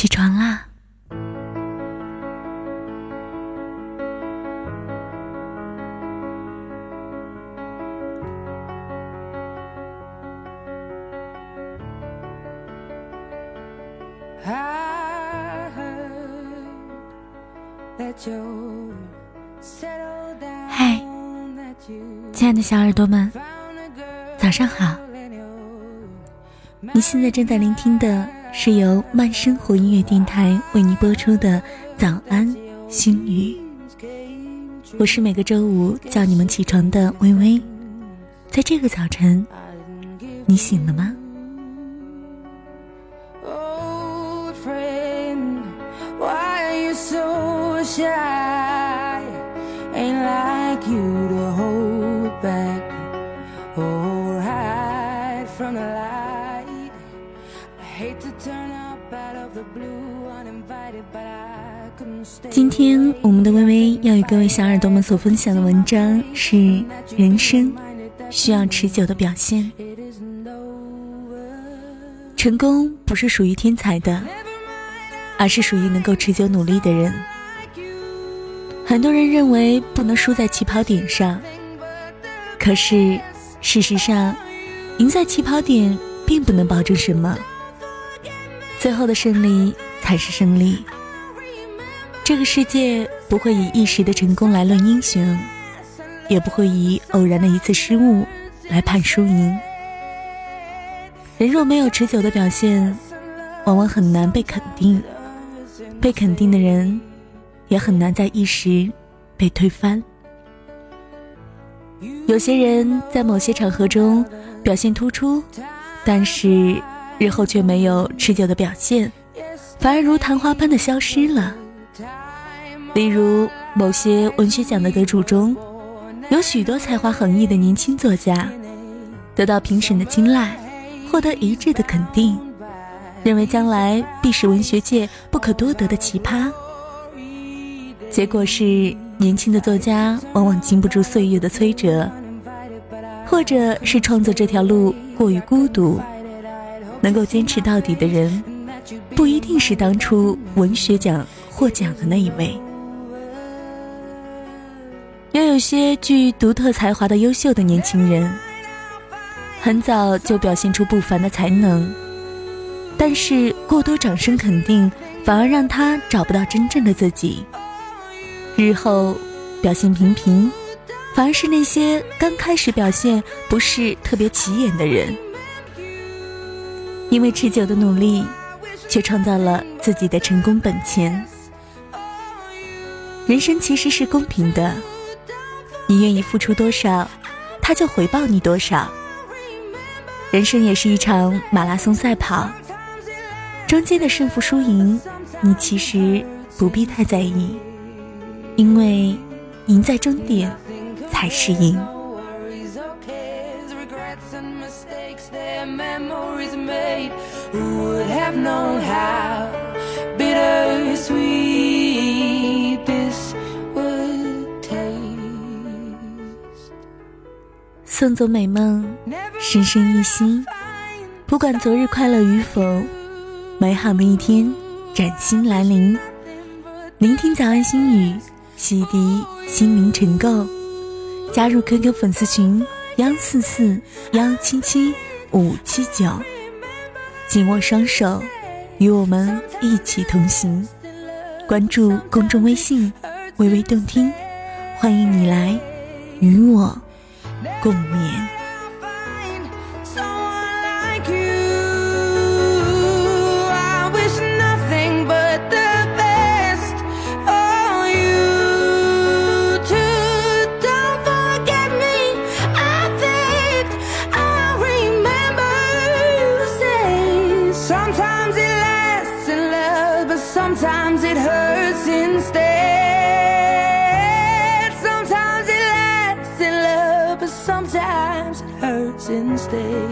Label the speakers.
Speaker 1: 起床啦！嗨，亲爱的小耳朵们，早上好！你现在正在聆听的是由慢生活音乐电台为您播出的《早安心语》，我是每个周五叫你们起床的微微，在这个早晨，你醒了吗？今天我们的微微要与各位小耳朵们所分享的文章是：人生需要持久的表现。成功不是属于天才的，而是属于能够持久努力的人。很多人认为不能输在起跑点上，可是事实上，赢在起跑点并不能保证什么。最后的胜利才是胜利。这个世界不会以一时的成功来论英雄，也不会以偶然的一次失误来判输赢。人若没有持久的表现，往往很难被肯定；被肯定的人，也很难在一时被推翻。有些人在某些场合中表现突出，但是。日后却没有持久的表现，反而如昙花般的消失了。例如，某些文学奖的得主中，有许多才华横溢的年轻作家，得到评审的青睐，获得一致的肯定，认为将来必是文学界不可多得的奇葩。结果是，年轻的作家往往经不住岁月的摧折，或者是创作这条路过于孤独。能够坚持到底的人，不一定是当初文学奖获奖的那一位。也有些具独特才华的优秀的年轻人，很早就表现出不凡的才能，但是过多掌声肯定，反而让他找不到真正的自己。日后表现平平，反而是那些刚开始表现不是特别起眼的人。因为持久的努力，却创造了自己的成功本钱。人生其实是公平的，你愿意付出多少，他就回报你多少。人生也是一场马拉松赛跑，中间的胜负输赢，你其实不必太在意，因为赢在终点才是赢。送走美梦，深深一心。不管昨日快乐与否，美好的一天崭新来临。聆听早安心语，洗涤心灵尘垢。加入 QQ 粉丝群：幺四四幺七七五七九。紧握双手，与我们一起同行。关注公众微信“微微动听”，欢迎你来与我共勉
Speaker 2: it lasts in love, but sometimes it hurts instead. Sometimes it lasts in love, but sometimes it hurts instead.